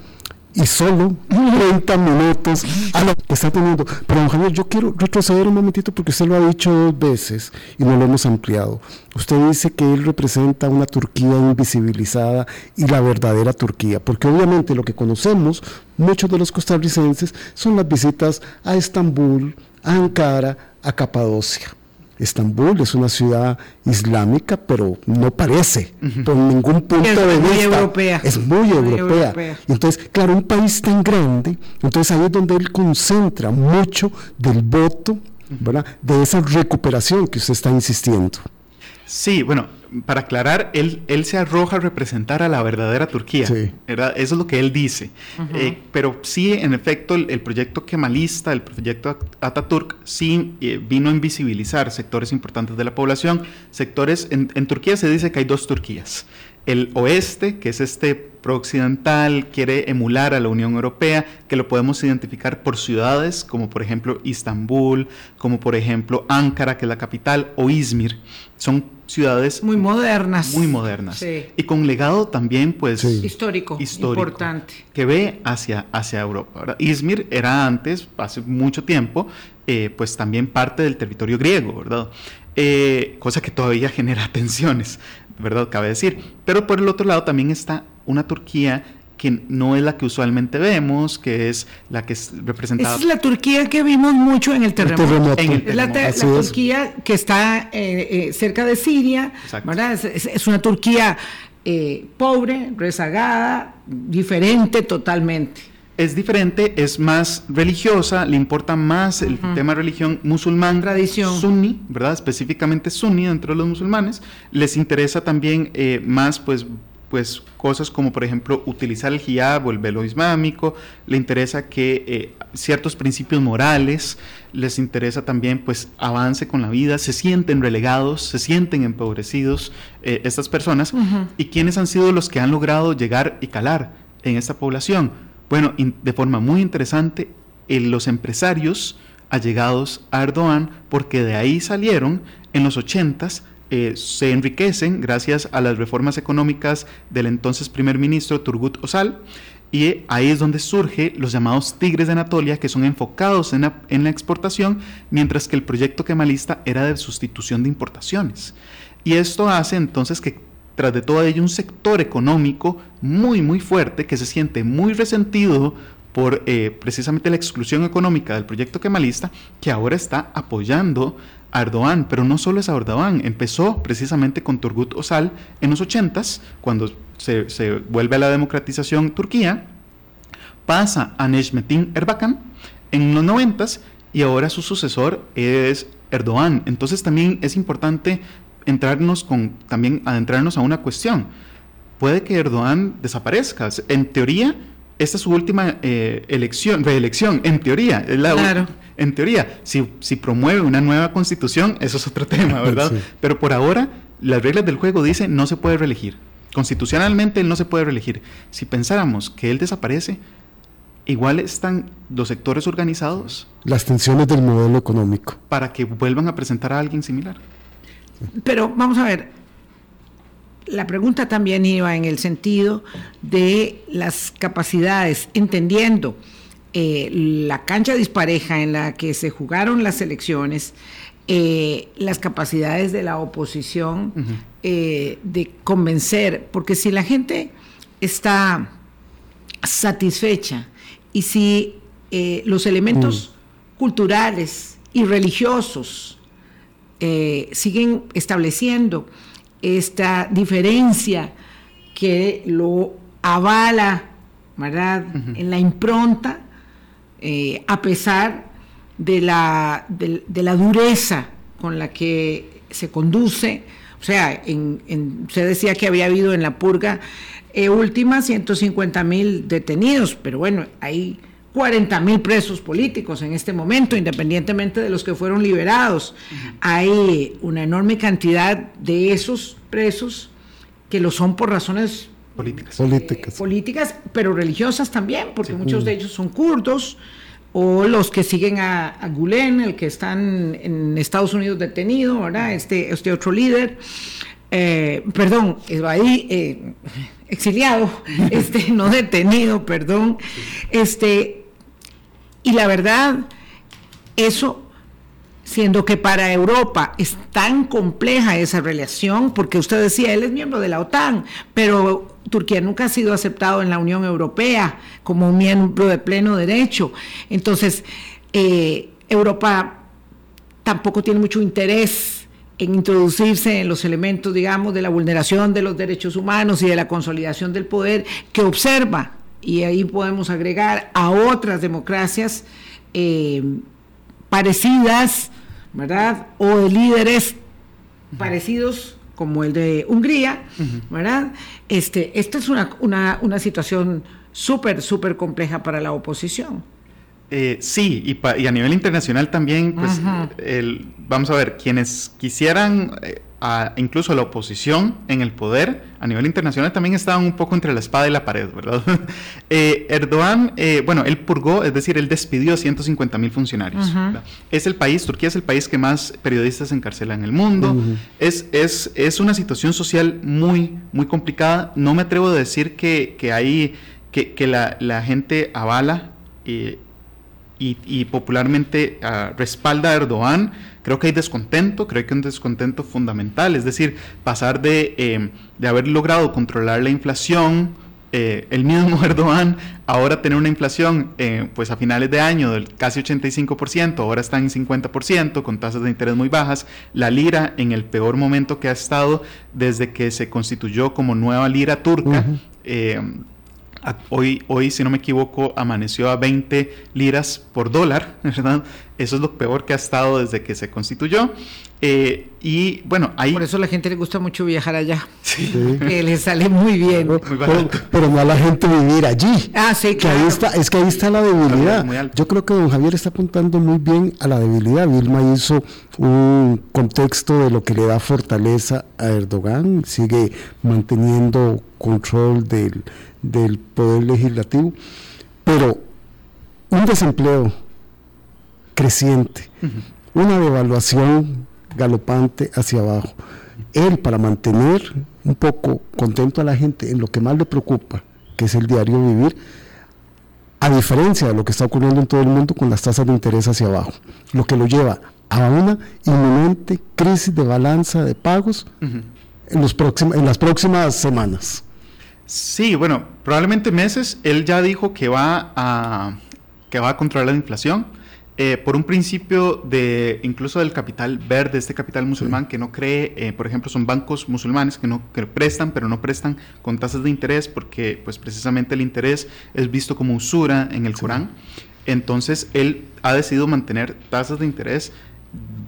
y solo 30 minutos a lo que está teniendo. Pero don Javier, yo quiero retroceder un momentito porque usted lo ha dicho dos veces y no lo hemos ampliado. Usted dice que él representa una Turquía invisibilizada y la verdadera Turquía, porque obviamente lo que conocemos muchos de los costarricenses son las visitas a Estambul, a Ankara, a Capadocia. Estambul es una ciudad islámica, pero no parece, por ningún punto de vista. Europea. Es muy, europea. Entonces, claro, un país tan grande, entonces ahí es donde él concentra mucho del voto, ¿verdad? De esa recuperación que usted está insistiendo. Sí, bueno, para aclarar, él, él se arroja a representar a la verdadera Turquía. Eso es lo que él dice. Eh, pero sí, en efecto, el, proyecto kemalista, el proyecto Ataturk, sí eh, vino a invisibilizar sectores importantes de la población. Sectores, en, en Turquía se dice que hay dos Turquías el oeste, que es este pro-occidental, quiere emular a la Unión Europea, que lo podemos identificar por ciudades como por ejemplo Istambul, como por ejemplo Ankara, que es la capital, o Izmir. Son ciudades muy modernas. Muy modernas. Y con legado también, pues, histórico, importante. Que ve hacia, hacia Europa. Izmir era antes, hace mucho tiempo, eh, pues también parte del territorio griego, ¿verdad? Eh, cosa que todavía genera tensiones. ¿verdad? Cabe decir. Pero por el otro lado también está una Turquía que no es la que usualmente vemos, que es la que es representada. es la Turquía que vimos mucho en el terremoto. Es la, Turquía que está eh, eh, cerca de Siria, ¿verdad? Es, una Turquía eh, pobre, rezagada, diferente totalmente es diferente, es más religiosa, le importa más el tema religión musulmán, tradición sunni, ¿verdad? Específicamente sunni dentro de los musulmanes. Les interesa también eh, más, pues, pues, cosas como, por ejemplo, utilizar el hijab o el velo islámico. Le interesa que eh, ciertos principios morales. Les interesa también, pues, avance con la vida. Se sienten relegados, se sienten empobrecidos eh, estas personas. ¿Y quiénes han sido los que han logrado llegar y calar en esta población? Bueno, de forma muy interesante, los empresarios allegados a Erdogan, porque de ahí salieron en los 80 eh, se enriquecen gracias a las reformas económicas del entonces primer ministro Turgut Özal y ahí es donde surge los llamados tigres de Anatolia que son enfocados en la, en la exportación mientras que el proyecto kemalista era de sustitución de importaciones. Y esto hace entonces que tras de todo ello un sector económico muy, muy fuerte que se siente muy resentido por eh, precisamente la exclusión económica del proyecto kemalista, que ahora está apoyando a Erdogan, pero no solo es a Erdogan, empezó precisamente con Turgut Özal en los 80s, cuando se, vuelve a la democratización Turquía, pasa a Necmettin Erbakan en los 90s y ahora su sucesor es Erdogan. Entonces también es importante entrarnos con, también adentrarnos a una cuestión. Puede que Erdogan desaparezca. En teoría, esta es su última eh, elección, reelección, en teoría. claro. En teoría, si, si, promueve una nueva constitución, eso es otro tema, ¿verdad? Pero por ahora, las reglas del juego dicen no se puede reelegir. Constitucionalmente él no se puede reelegir. Si pensáramos que él desaparece, igual están los sectores organizados. Las tensiones del modelo económico. Para que vuelvan a presentar a alguien similar. Pero vamos a ver, la pregunta también iba en el sentido de las capacidades, entendiendo eh, la cancha dispareja en la que se jugaron las elecciones, eh, las capacidades de la oposición eh, de convencer, porque si la gente está satisfecha y si los elementos mm. culturales y religiosos siguen estableciendo esta diferencia que lo avala, ¿verdad? En la impronta, eh, a pesar de la, de, la, dureza con la que se conduce. O sea, en, se decía que había habido en la purga eh, última 150 mil detenidos, pero bueno, hay 40 mil presos políticos en este momento, independientemente de los que fueron liberados. Hay una enorme cantidad de esos presos que lo son por razones políticas, políticas. políticas pero religiosas también, porque muchos de ellos son kurdos o los que siguen a, Gulen, el que están en Estados Unidos detenido, ¿verdad? Este, este otro líder, eh, perdón, ahí eh, exiliado, este, no detenido, perdón, este, y la verdad, eso siendo que para Europa es tan compleja esa relación, porque usted decía, él es miembro de la OTAN, pero Turquía nunca ha sido aceptado en la Unión Europea como un miembro de pleno derecho. Entonces, eh, Europa tampoco tiene mucho interés en introducirse en los elementos, digamos, de la vulneración de los derechos humanos y de la consolidación del poder que observa, y ahí podemos agregar a otras democracias eh, parecidas, ¿verdad? O de líderes parecidos como el de Hungría, ¿verdad? Este, esta es una, una, situación súper, súper compleja para la oposición. Eh, sí, y, a nivel internacional también, pues, vamos a ver, quienes quisieran eh, incluso la oposición en el poder a nivel internacional también estaban un poco entre la espada y la pared, ¿verdad? Eh, Erdogan, eh, bueno, él purgó, es decir, él despidió a 150 mil funcionarios. Es el país, Turquía es el país que más periodistas encarcela en el mundo. es, es, es, una situación social muy, muy complicada. No me atrevo a decir que, que hay, que, que la, la, gente avala eh, y, y, popularmente uh, respalda a Erdogan Creo que hay descontento, creo que hay un descontento fundamental, es decir, pasar de, eh, de haber logrado controlar la inflación, eh, el mismo Erdogan, ahora tener una inflación eh, pues a finales de año del casi 85%, ahora está en 50%, con tasas de interés muy bajas, la lira en el peor momento que ha estado desde que se constituyó como nueva lira turca. Hoy, hoy, si no me equivoco, amaneció a 20 liras por dólar, ¿verdad? Eso es lo peor que ha estado desde que se constituyó. Eh, y bueno, ahí... Por eso a la gente le gusta mucho viajar allá. Sí. Que le sale muy bien. pero, no a la gente vivir allí. Ah, sí, claro. ahí está, es que ahí está la debilidad. Yo creo que don Javier está apuntando muy bien a la debilidad. Vilma hizo un contexto de lo que le da fortaleza a Erdogan. Sigue manteniendo control del del Poder Legislativo, pero un desempleo creciente, una devaluación galopante hacia abajo. Él, para mantener un poco contento a la gente en lo que más le preocupa, que es el diario vivir, a diferencia de lo que está ocurriendo en todo el mundo con las tasas de interés hacia abajo, lo que lo lleva a una inminente crisis de balanza de pagos en, los en las próximas semanas. Sí, bueno, probablemente meses. Él ya dijo que va a, que va a controlar la inflación. Eh, por un principio de incluso del capital verde, este capital musulmán que no cree, eh, por ejemplo, son bancos musulmanes que no que prestan, pero no prestan con tasas de interés porque, pues, precisamente el interés es visto como usura en el Corán. Entonces, él ha decidido mantener tasas de interés,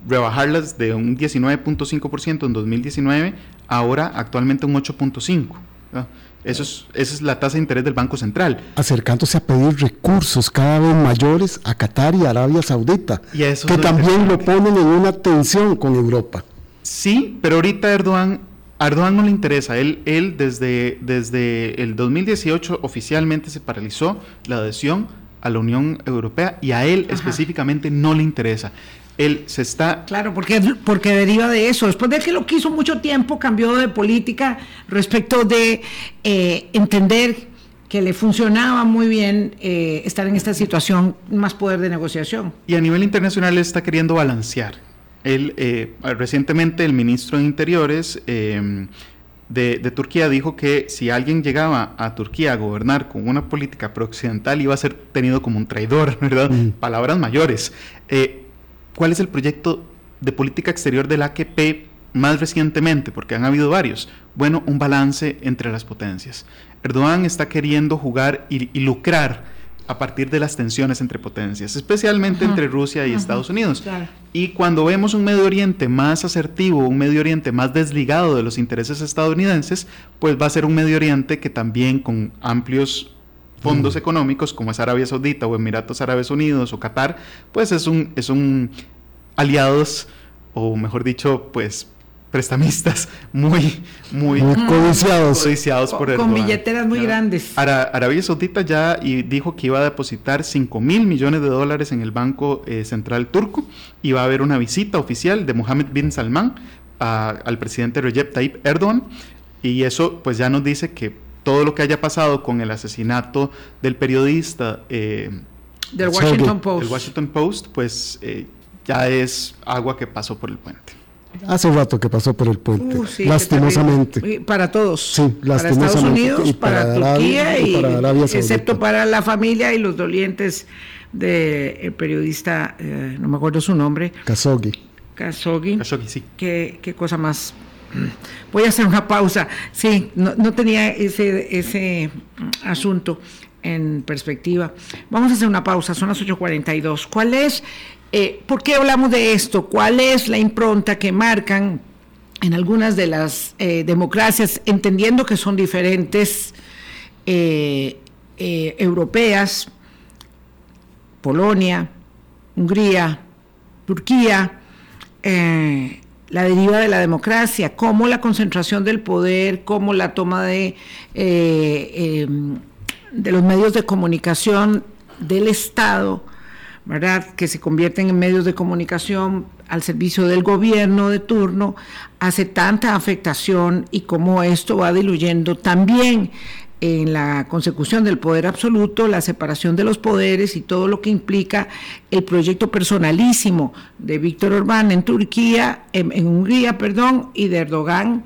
rebajarlas de un 19.5% en 2019, ahora actualmente un 8.5%. Eso es, esa es la tasa de interés del Banco Central. Acercándose a pedir recursos cada vez mayores a Qatar y Arabia Saudita, que también lo ponen en una tensión con Europa. Sí, pero ahorita Erdogan, a Erdogan no le interesa. Él, él desde, desde el 2018 oficialmente se paralizó la adhesión a la Unión Europea y a él específicamente no le interesa él se está... Claro, porque, porque deriva de eso. Después de que lo quiso mucho tiempo, cambió de política respecto de eh, entender que le funcionaba muy bien eh, estar en esta situación, más poder de negociación. Y a nivel internacional él está queriendo balancear. Él, eh, recientemente el ministro de Interiores de, de, Turquía dijo que si alguien llegaba a Turquía a gobernar con una política pro-occidental iba a ser tenido como un traidor, ¿verdad? Mm. Palabras mayores. ¿Cuál es el proyecto de política exterior del AKP más recientemente? Porque han habido varios. Bueno, un balance entre las potencias. Erdogan está queriendo jugar y, lucrar a partir de las tensiones entre potencias, especialmente entre Rusia y Estados Unidos. Y cuando vemos un Medio Oriente más asertivo, un Medio Oriente más desligado de los intereses estadounidenses, pues va a ser un Medio Oriente que también con amplios fondos económicos como es Arabia Saudita o Emiratos Árabes Unidos o Qatar, pues es un, es un aliados o mejor dicho, pues prestamistas muy, muy, codiciados. codiciados por Con billeteras muy grandes. Arabia Saudita ya y dijo que iba a depositar 5 mil millones de dólares en el Banco eh, Central Turco y va a haber una visita oficial de Mohammed bin Salman al presidente Recep Tayyip Erdogan y eso pues ya nos dice que todo lo que haya pasado con el asesinato del periodista eh, del Washington Post. El Washington Post, pues eh, ya es agua que pasó por el puente. Hace rato que pasó por el puente, uh, lastimosamente. Para todos. Sí, lastimosamente. Para Estados Unidos, para, Turquía y, excepto para la familia y los dolientes del periodista, eh, no me acuerdo su nombre. Khashoggi. Khashoggi. Khashoggi, sí. Qué, qué cosa más Voy a hacer una pausa. Sí, no, tenía ese, ese asunto en perspectiva. Vamos a hacer una pausa, son las 8.42. ¿Cuál es eh, ¿Por qué hablamos de esto? ¿Cuál es la impronta que marcan en algunas de las eh, democracias, entendiendo que son diferentes eh, europeas, Polonia, Hungría, Turquía, la deriva de la democracia, cómo la concentración del poder, cómo la toma de, em, de los medios de comunicación del Estado, ¿verdad? que se convierten en medios de comunicación al servicio del gobierno de turno, hace tanta afectación y cómo esto va diluyendo también en la consecución del poder absoluto, la separación de los poderes y todo lo que implica el proyecto personalísimo de Víctor Orbán en Turquía, en, Hungría, perdón, y de Erdogan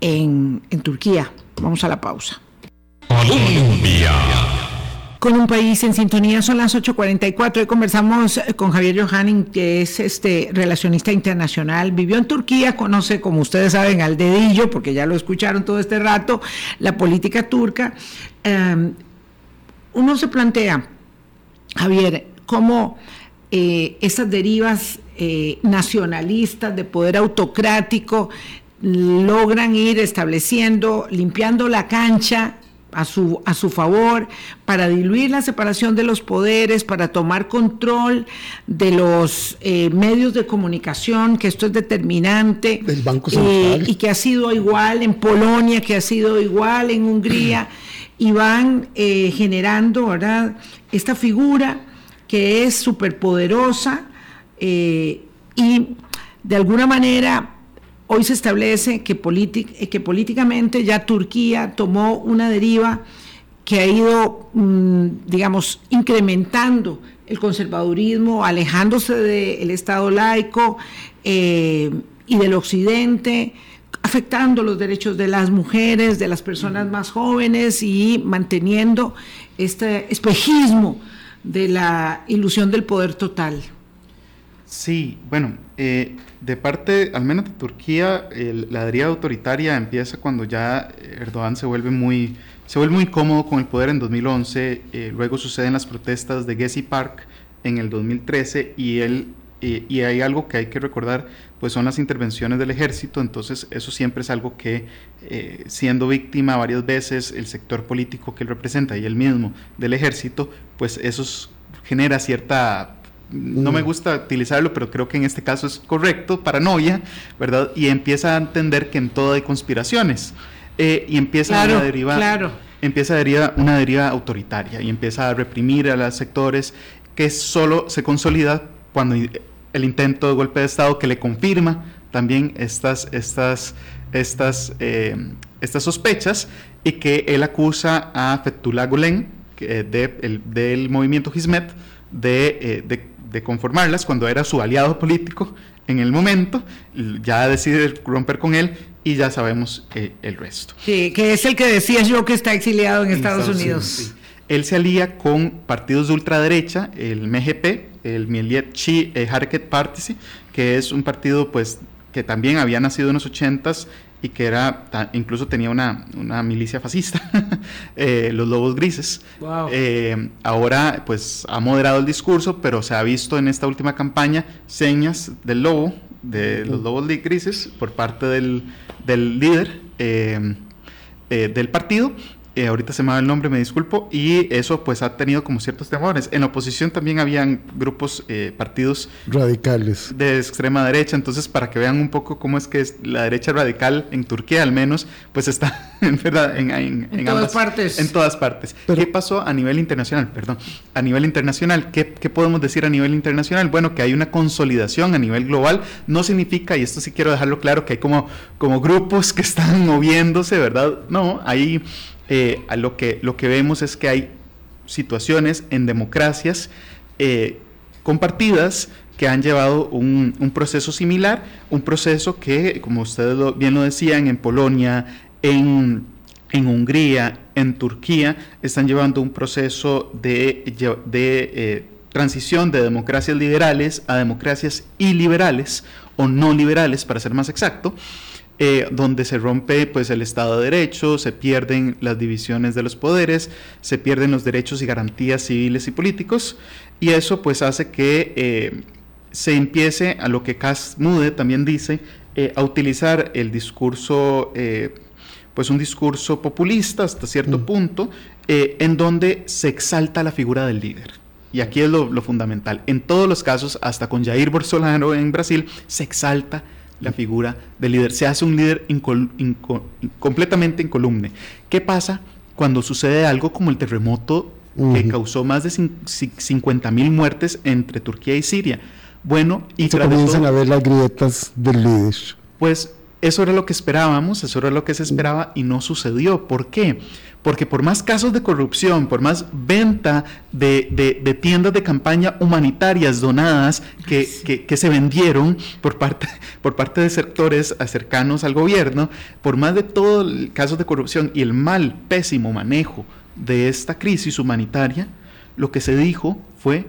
en, en Turquía. Vamos a la pausa. Con un país en sintonía. Son las 8.44. Hoy conversamos eh, con Javier Johanning, que es este relacionista internacional. Vivió en Turquía, conoce, como ustedes saben, al dedillo, porque ya lo escucharon todo este rato, la política turca. Em, uno se plantea, Javier, cómo eh, esas derivas eh, nacionalistas de poder autocrático logran ir estableciendo, limpiando la cancha a su, a su favor, para diluir la separación de los poderes, para tomar control de los eh, medios de comunicación, que esto es determinante. Del Banco eh, y que ha sido igual en Polonia, que ha sido igual en Hungría, y van eh, generando, ¿verdad?, esta figura que es superpoderosa y de alguna manera Hoy se establece que, eh, que políticamente ya Turquía tomó una deriva que ha ido, mm, digamos, incrementando el conservadurismo, alejándose del Estado laico eh, y del Occidente, afectando los derechos de las mujeres, de las personas más jóvenes y manteniendo este espejismo de la ilusión del poder total. Sí, bueno, eh, de parte, al menos de Turquía, la deriva autoritaria empieza cuando ya Erdogan se vuelve muy, se vuelve muy cómodo con el poder en 2011, eh, luego suceden las protestas de Gezi Park en el 2013 y él eh, y hay algo que hay que recordar, pues son las intervenciones del ejército, entonces eso siempre es algo que, siendo víctima varias veces el sector político que él representa y él mismo del ejército, pues eso genera cierta no me gusta utilizarlo, pero creo que en este caso es correcto, paranoia, ¿verdad? Y empieza a entender que en todo hay conspiraciones. Eh, y empieza una deriva, empieza a deriva, una deriva autoritaria y empieza a reprimir a los sectores que solo se consolida cuando el intento de golpe de Estado que le confirma también estas, estas, estas, eh, estas sospechas y que él acusa a Fethullah Gulen que, de, del movimiento Hizmet de, eh, de de conformarlas cuando era su aliado político en el momento, ya decide romper con él y ya sabemos eh, el resto. Sí, que es el que decía yo que está exiliado en, Estados, Unidos. Él se alía con partidos de ultraderecha, el MGP, el Mieliet Chi Hareket Party, que es un partido pues que también había nacido en los 80s y que era incluso tenía una, milicia fascista, eh, los lobos grises. Eh, ahora pues ha moderado el discurso, pero se ha visto en esta última campaña señas del lobo, de los lobos grises, por parte del, líder eh, del partido eh, ahorita se me va el nombre, me disculpo, y eso pues ha tenido como ciertos temores. En la oposición también habían grupos, eh, partidos radicales de extrema derecha, entonces para que vean un poco cómo es que es la derecha radical en Turquía al menos, pues está en verdad en, en, todas partes. En todas partes. ¿Qué pasó a nivel internacional? Perdón, a nivel internacional, ¿qué, ¿qué podemos decir a nivel internacional? Bueno, que hay una consolidación a nivel global, no significa, y esto sí quiero dejarlo claro, que hay como, como grupos que están moviéndose, ¿verdad? No, hay eh, a lo, que, vemos es que hay situaciones en democracias eh, compartidas que han llevado un, proceso similar, un proceso que, como ustedes bien lo decían, en Polonia, en, Hungría, en Turquía, están llevando un proceso de, de eh, transición de democracias liberales a democracias iliberales o no liberales, para ser más exacto, eh, donde se rompe pues el Estado de Derecho, se pierden las divisiones de los poderes, se pierden los derechos y garantías civiles y políticos, y eso pues hace que eh, se empiece a lo que Cas Mude también dice, eh, a utilizar el discurso, pues un discurso populista hasta cierto mm. punto, en donde se exalta la figura del líder. Y aquí es lo, lo, fundamental. En todos los casos, hasta con Jair Bolsonaro en Brasil, se exalta la figura del líder. Se hace un líder completamente incolumne. ¿Qué pasa cuando sucede algo como el terremoto que causó más de 50 mil muertes entre Turquía y Siria? Bueno, y se comienzan a ver las grietas del líder. Pues eso era lo que esperábamos, eso era lo que se esperaba y no sucedió. ¿Por qué? Porque por más casos de corrupción, por más venta de, tiendas de campaña humanitarias donadas que, se vendieron por parte, por parte de sectores cercanos al gobierno, por más de todo el casos de corrupción y el mal, pésimo manejo de esta crisis humanitaria, lo que se dijo fue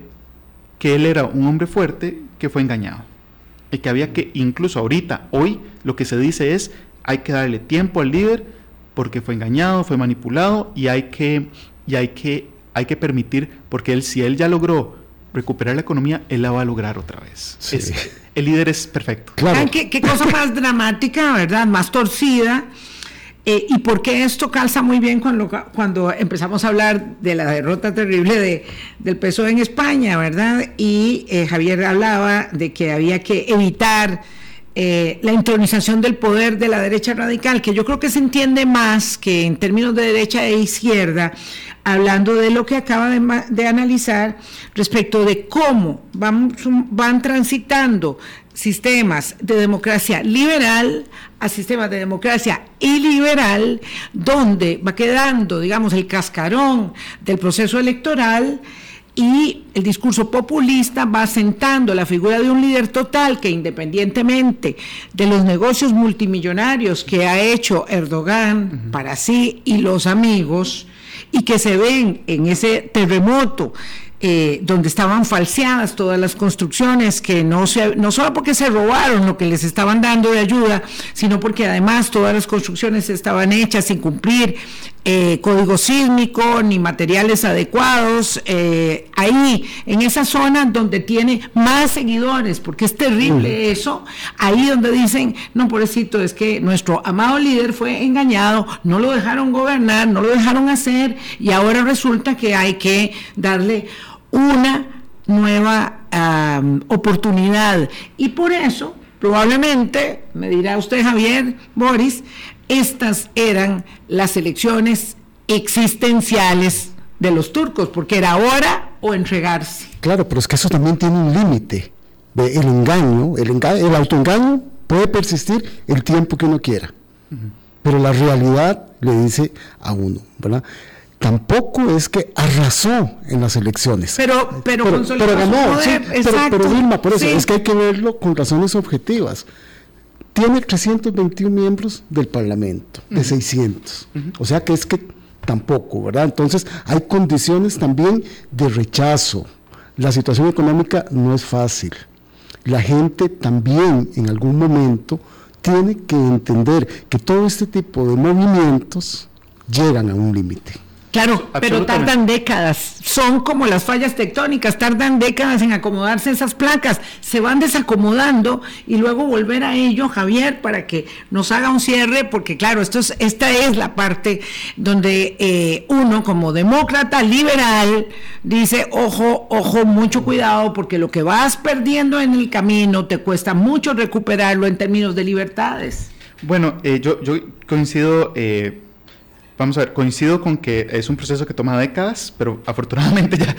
que él era un hombre fuerte que fue engañado. Y que había que, incluso ahorita, hoy, lo que se dice es, hay que darle tiempo al líder porque fue engañado, fue manipulado y hay que, y hay que, hay que permitir, porque él, si él ya logró recuperar la economía, él la va a lograr otra vez. el líder es perfecto. Claro. ¿Qué, qué cosa más dramática, verdad? Más torcida. Eh, ¿Y por qué esto calza muy bien cuando, cuando empezamos a hablar de la derrota terrible de, del PSOE en España, verdad? Y eh, Javier hablaba de que había que evitar eh, la intronización del poder de la derecha radical, que yo creo que se entiende más que en términos de derecha e izquierda, hablando de lo que acaba de, analizar respecto de cómo van, van transitando sistemas de democracia liberal a sistemas de democracia iliberal, donde va quedando, digamos, el cascarón del proceso electoral y el discurso populista va asentando la figura de un líder total que independientemente de los negocios multimillonarios que ha hecho Erdogan para sí y los amigos y que se ven en ese terremoto eh, donde estaban falseadas todas las construcciones, que no, se, no solo porque se robaron lo que les estaban dando de ayuda, sino porque además todas las construcciones estaban hechas sin cumplir eh, código sísmico ni materiales adecuados, eh, ahí, en esa zona donde tiene más seguidores, porque es terrible eso, ahí donde dicen, no, pobrecito, es que nuestro amado líder fue engañado, no lo dejaron gobernar, no lo dejaron hacer, y ahora resulta que hay que darle una nueva oportunidad. Y por eso, probablemente, me dirá usted Javier, Boris, estas eran las elecciones existenciales de los turcos, porque era ahora o entregarse. Claro, pero es que eso también tiene un límite. El engaño, el, engaño, el autoengaño puede persistir el tiempo que uno quiera, pero la realidad le dice a uno, ¿verdad? tampoco es que arrasó en las elecciones. Pero, pero, pero, ganó, sí, pero, Vilma, por eso es que hay que verlo con razones objetivas. Tiene 321 miembros del Parlamento, de 600. O sea que es que tampoco, ¿verdad? Entonces hay condiciones también de rechazo. La situación económica no es fácil. La gente también en algún momento tiene que entender que todo este tipo de movimientos llegan a un límite. Claro, pero tardan décadas. Son como las fallas tectónicas, tardan décadas en acomodarse esas placas. Se van desacomodando y luego volver a ello, Javier, para que nos haga un cierre, porque claro, esto es, esta es la parte donde eh, uno como demócrata liberal dice, ojo, ojo, mucho cuidado, porque lo que vas perdiendo en el camino te cuesta mucho recuperarlo en términos de libertades. Bueno, eh, yo, yo coincido... Eh, Vamos a ver, coincido con que es un proceso que toma décadas, pero afortunadamente ya,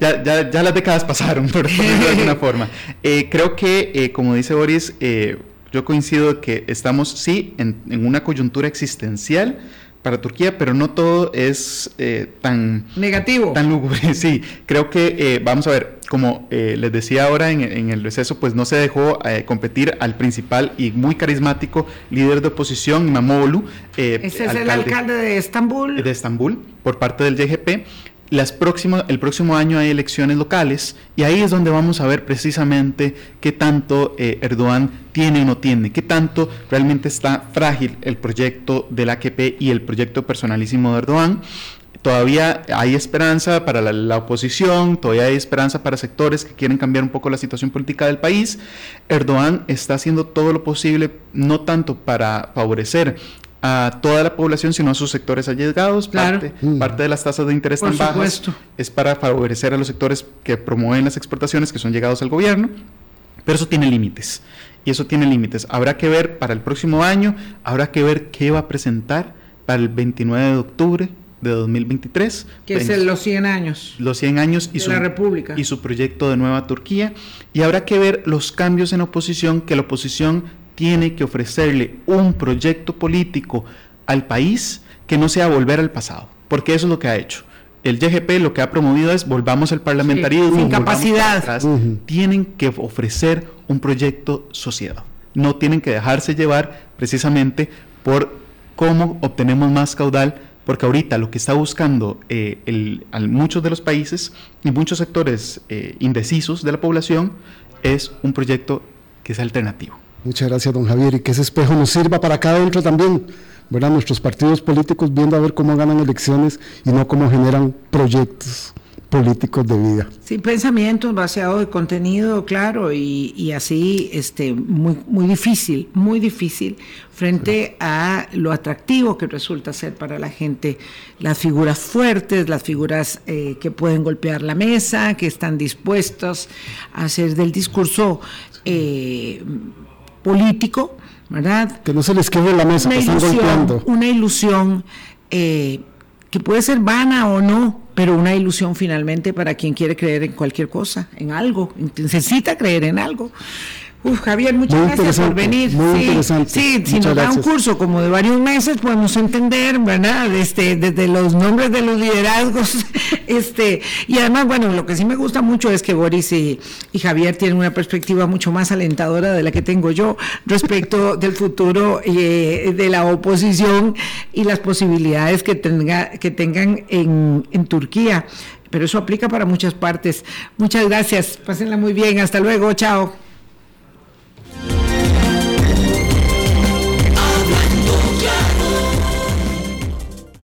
ya, ya, ya, las décadas pasaron, por, decirlo de alguna forma. Eh, creo que, eh, como dice Boris, eh, yo coincido que estamos, sí, en una coyuntura existencial, para Turquía, pero no todo es eh, tan negativo. Tan lúgubre, sí. Creo que, eh, vamos a ver, como eh, les decía ahora en, el receso, pues no se dejó competir al principal y muy carismático líder de oposición, Imamoglu. Ese es el alcalde de Estambul. De Estambul, por parte del YGP las el próximo año hay elecciones locales y ahí es donde vamos a ver precisamente qué tanto eh, Erdogan tiene o no tiene, qué tanto realmente está frágil el proyecto del AKP y el proyecto personalísimo de Erdogan. Todavía hay esperanza para la, la, oposición, todavía hay esperanza para sectores que quieren cambiar un poco la situación política del país. Erdogan está haciendo todo lo posible, no tanto para favorecer a toda la población, sino a sus sectores allegados. Parte, mm. parte de las tasas de interés tan bajas es para favorecer a los sectores que promueven las exportaciones, que son llegados al gobierno, pero eso tiene límites. Y eso tiene límites. Habrá que ver para el próximo año, habrá que ver qué va a presentar para el 29 de octubre de 2023. Que es los 100 años. Los 100 años y, de su, la República. y su proyecto de nueva Turquía. Y habrá que ver los cambios en oposición que la oposición tiene que ofrecerle un proyecto político al país que no sea volver al pasado, porque eso es lo que ha hecho. El YGP lo que ha promovido es volvamos al parlamentarismo, sin capacidad. Tienen que ofrecer un proyecto sociedad. No tienen que dejarse llevar precisamente por cómo obtenemos más caudal, porque ahorita lo que está buscando eh, el, muchos de los países y muchos sectores eh, indecisos de la población es un proyecto que es alternativo. Muchas gracias, don Javier, y que ese espejo nos sirva para acá adentro también, ¿verdad? Nuestros partidos políticos viendo a ver cómo ganan elecciones y no cómo generan proyectos políticos de vida. Sí, pensamientos vaciados de contenido, claro, y, así este, muy, muy difícil, muy difícil frente a lo atractivo que resulta ser para la gente las figuras fuertes, las figuras eh, que pueden golpear la mesa, que están dispuestos a hacer del discurso eh, político, ¿verdad? Que no se les quede la mesa, una que ilusión, están golpeando. Una ilusión eh, que puede ser vana o no, pero una ilusión finalmente para quien quiere creer en cualquier cosa, en algo, necesita creer en algo. Uf, Javier, muchas gracias por venir. Muy sí, interesante. Sí, si nos da un curso como de varios meses, podemos entender, ¿verdad? Este, desde los nombres de los liderazgos, este, y además, bueno, lo que sí me gusta mucho es que Boris y, Javier tienen una perspectiva mucho más alentadora de la que tengo yo respecto del futuro eh, de la oposición y las posibilidades que tenga, que tengan en, en Turquía. Pero eso aplica para muchas partes. Muchas gracias. Pásenla muy bien. Hasta luego. Chao.